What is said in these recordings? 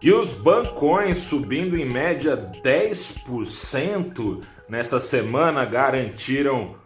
E os bancões subindo em média 10% nessa semana garantiram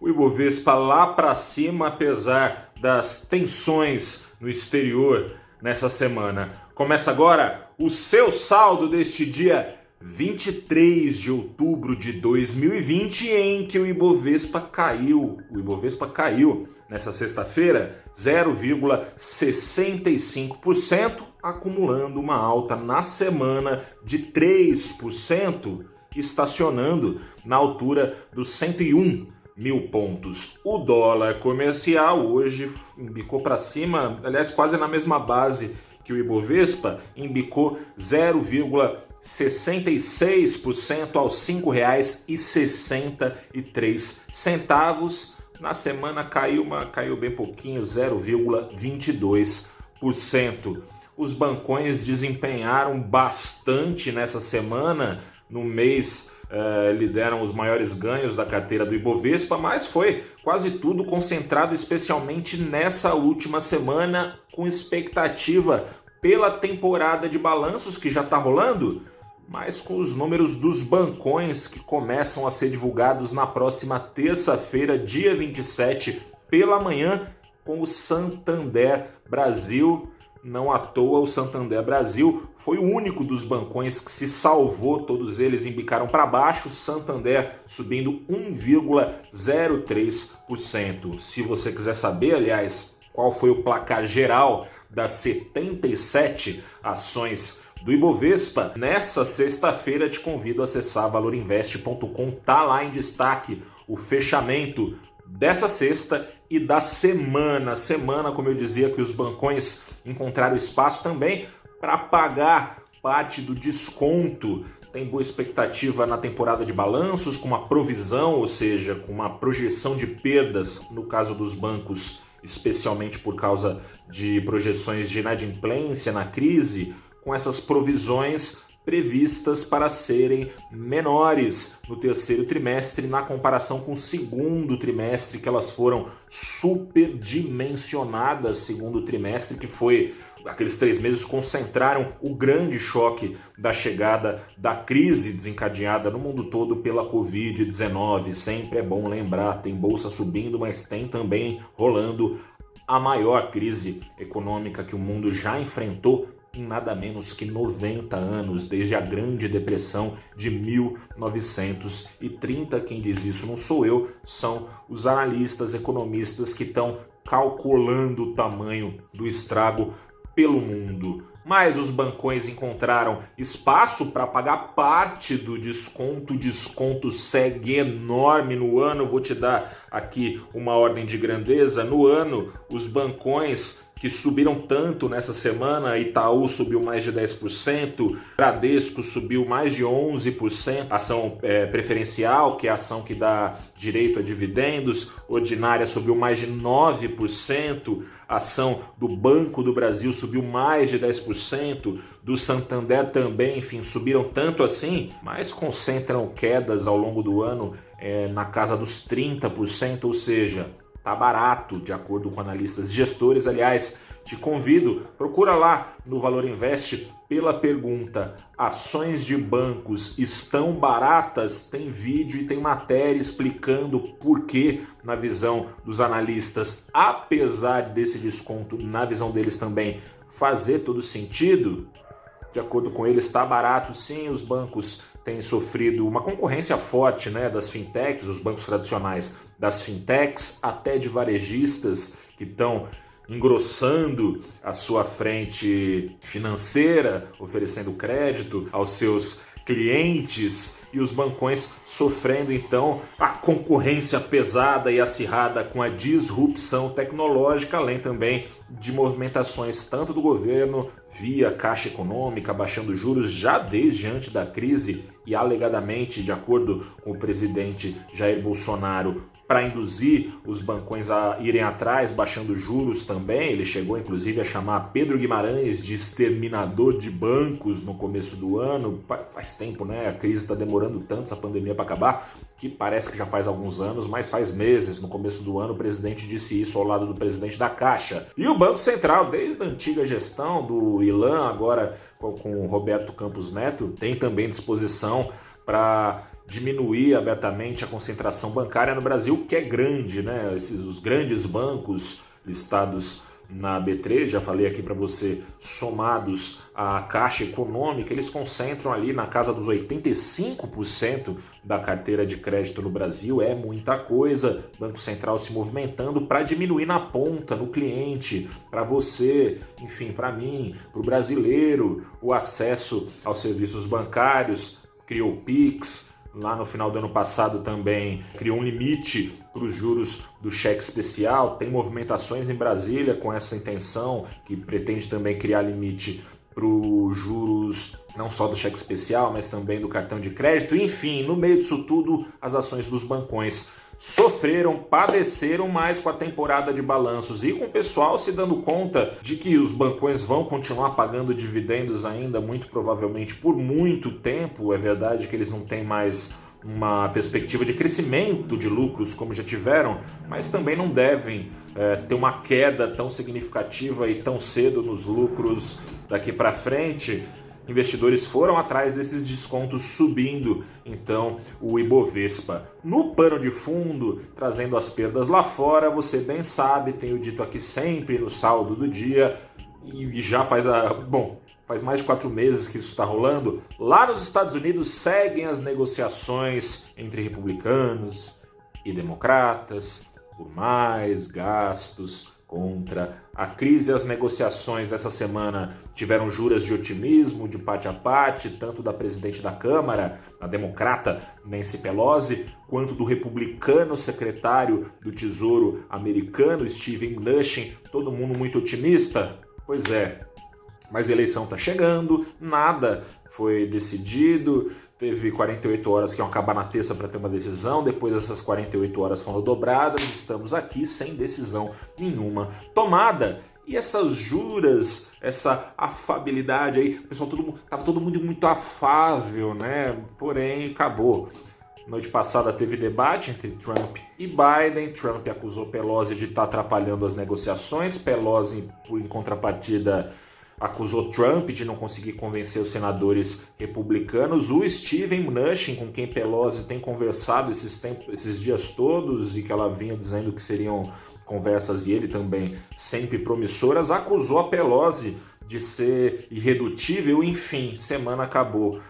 o Ibovespa lá para cima, apesar das tensões no exterior nessa semana. Começa agora o seu saldo deste dia 23 de outubro de 2020, em que o Ibovespa caiu. O Ibovespa caiu nessa sexta-feira 0,65%, acumulando uma alta na semana de 3%, estacionando na altura dos 101 mil pontos. O dólar comercial hoje embicou para cima, aliás, quase na mesma base que o Ibovespa, embicou 0,66% aos R$ 5,63. Na semana caiu, uma, caiu bem pouquinho, 0,22%. Os bancões desempenharam bastante nessa semana, no mês eh, lideram os maiores ganhos da carteira do Ibovespa, mas foi quase tudo concentrado especialmente nessa última semana, com expectativa pela temporada de balanços que já está rolando, mas com os números dos bancões que começam a ser divulgados na próxima terça-feira, dia 27, pela manhã, com o Santander Brasil. Não à toa, o Santander Brasil foi o único dos bancões que se salvou, todos eles embicaram para baixo, Santander subindo 1,03%. Se você quiser saber, aliás, qual foi o placar geral das 77 ações do Ibovespa, nessa sexta-feira te convido a acessar valorinvest.com, tá lá em destaque o fechamento dessa sexta e da semana. Semana, como eu dizia, que os bancões encontraram espaço também para pagar parte do desconto. Tem boa expectativa na temporada de balanços, com uma provisão, ou seja, com uma projeção de perdas no caso dos bancos, especialmente por causa de projeções de inadimplência na crise. Com essas provisões, previstas para serem menores no terceiro trimestre na comparação com o segundo trimestre, que elas foram superdimensionadas segundo trimestre, que foi aqueles três meses concentraram o grande choque da chegada da crise desencadeada no mundo todo pela Covid-19. Sempre é bom lembrar, tem bolsa subindo, mas tem também rolando a maior crise econômica que o mundo já enfrentou em nada menos que 90 anos, desde a Grande Depressão de 1930. Quem diz isso não sou eu, são os analistas, economistas que estão calculando o tamanho do estrago pelo mundo. Mas os bancões encontraram espaço para pagar parte do desconto. O desconto segue enorme no ano. Vou te dar aqui uma ordem de grandeza. No ano, os bancões que subiram tanto nessa semana. Itaú subiu mais de 10%, Bradesco subiu mais de 11%, ação é, preferencial, que é a ação que dá direito a dividendos, ordinária subiu mais de 9%, a ação do Banco do Brasil subiu mais de 10%, do Santander também, enfim, subiram tanto assim, mas concentram quedas ao longo do ano é, na casa dos 30%, ou seja, Tá barato, de acordo com analistas gestores. Aliás, te convido, procura lá no Valor Invest pela pergunta: ações de bancos estão baratas? Tem vídeo e tem matéria explicando por que, na visão dos analistas, apesar desse desconto, na visão deles também, fazer todo sentido. De acordo com eles, está barato sim, os bancos têm sofrido uma concorrência forte né, das fintechs, os bancos tradicionais das fintechs, até de varejistas que estão engrossando a sua frente financeira, oferecendo crédito aos seus clientes e os bancões sofrendo então a concorrência pesada e acirrada com a disrupção tecnológica, além também de movimentações tanto do governo via Caixa Econômica baixando juros já desde antes da crise e alegadamente, de acordo com o presidente Jair Bolsonaro, para induzir os bancões a irem atrás, baixando juros também. Ele chegou inclusive a chamar Pedro Guimarães de exterminador de bancos no começo do ano. Faz tempo, né? A crise está demorando tanto, essa pandemia para acabar, que parece que já faz alguns anos, mas faz meses. No começo do ano, o presidente disse isso ao lado do presidente da Caixa. E o Banco Central, desde a antiga gestão do Ilan, agora com o Roberto Campos Neto, tem também disposição para diminuir abertamente a concentração bancária no Brasil, que é grande, né? Esses, os grandes bancos listados na B3, já falei aqui para você, somados à Caixa Econômica, eles concentram ali na casa dos 85% da carteira de crédito no Brasil. É muita coisa. Banco Central se movimentando para diminuir na ponta, no cliente, para você, enfim, para mim, para o brasileiro, o acesso aos serviços bancários. Criou Pix, lá no final do ano passado também criou um limite para os juros do cheque especial. Tem movimentações em Brasília com essa intenção, que pretende também criar limite para os juros não só do cheque especial, mas também do cartão de crédito. Enfim, no meio disso tudo, as ações dos bancões sofreram, padeceram mais com a temporada de balanços e com o pessoal se dando conta de que os bancões vão continuar pagando dividendos ainda, muito provavelmente por muito tempo. É verdade que eles não têm mais uma perspectiva de crescimento de lucros como já tiveram, mas também não devem é, ter uma queda tão significativa e tão cedo nos lucros daqui para frente investidores foram atrás desses descontos subindo então o Ibovespa. No pano de fundo, trazendo as perdas lá fora, você bem sabe, tenho dito aqui sempre no saldo do dia, e já faz a. Bom, faz mais de quatro meses que isso está rolando. Lá nos Estados Unidos seguem as negociações entre republicanos e democratas por mais gastos contra. A crise e as negociações essa semana tiveram juras de otimismo de parte a parte, tanto da presidente da Câmara, a democrata Nancy Pelosi, quanto do republicano secretário do Tesouro americano Steven Mnuchin, todo mundo muito otimista. Pois é, mas a eleição está chegando, nada foi decidido, teve 48 horas que iam acabar na terça para ter uma decisão, depois essas 48 horas foram dobradas, estamos aqui sem decisão nenhuma tomada. E essas juras, essa afabilidade aí, pessoal todo tava todo mundo muito afável, né? Porém, acabou. Noite passada teve debate entre Trump e Biden. Trump acusou Pelosi de estar tá atrapalhando as negociações. Pelosi, em contrapartida, acusou Trump de não conseguir convencer os senadores republicanos. O Steven Mnuchin, com quem Pelosi tem conversado esses, tempos, esses dias todos e que ela vinha dizendo que seriam conversas e ele também sempre promissoras, acusou a Pelosi de ser irredutível. Enfim, semana acabou.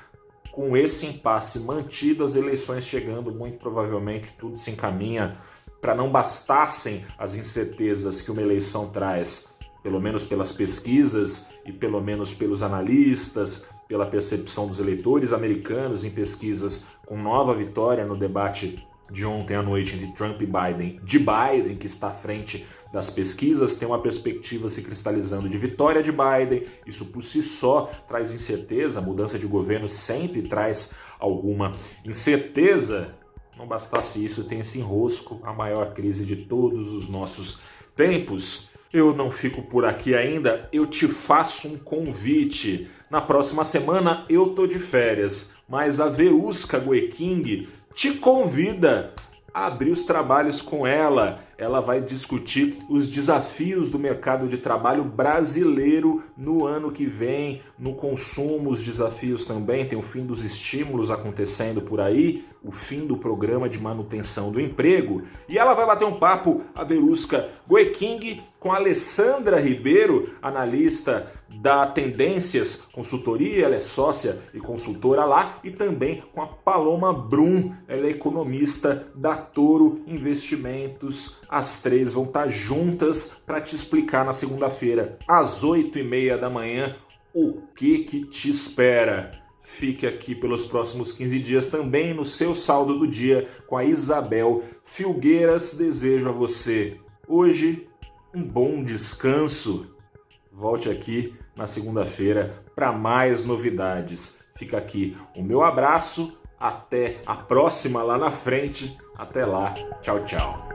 Com esse impasse mantido, as eleições chegando, muito provavelmente tudo se encaminha para não bastassem as incertezas que uma eleição traz pelo menos pelas pesquisas e pelo menos pelos analistas, pela percepção dos eleitores americanos em pesquisas com nova vitória no debate de ontem à noite entre Trump e Biden, de Biden, que está à frente das pesquisas, tem uma perspectiva se cristalizando de vitória de Biden. Isso por si só traz incerteza, mudança de governo sempre traz alguma incerteza. Não bastasse isso, tem esse enrosco, a maior crise de todos os nossos tempos eu não fico por aqui ainda, eu te faço um convite. Na próxima semana eu tô de férias, mas a Veusca Gueking te convida a abrir os trabalhos com ela. Ela vai discutir os desafios do mercado de trabalho brasileiro no ano que vem, no consumo, os desafios também. Tem o fim dos estímulos acontecendo por aí, o fim do programa de manutenção do emprego. E ela vai bater um papo, a Verusca Goeking, com a Alessandra Ribeiro, analista da Tendências Consultoria, ela é sócia e consultora lá, e também com a Paloma Brum, ela é economista da Toro Investimentos. As três vão estar juntas para te explicar na segunda-feira, às oito e meia da manhã, o que que te espera fique aqui pelos próximos 15 dias também no seu saldo do dia com a Isabel Filgueiras. Desejo a você hoje um bom descanso. Volte aqui na segunda-feira para mais novidades. Fica aqui o meu abraço, Até a próxima lá na frente. Até lá. Tchau, tchau.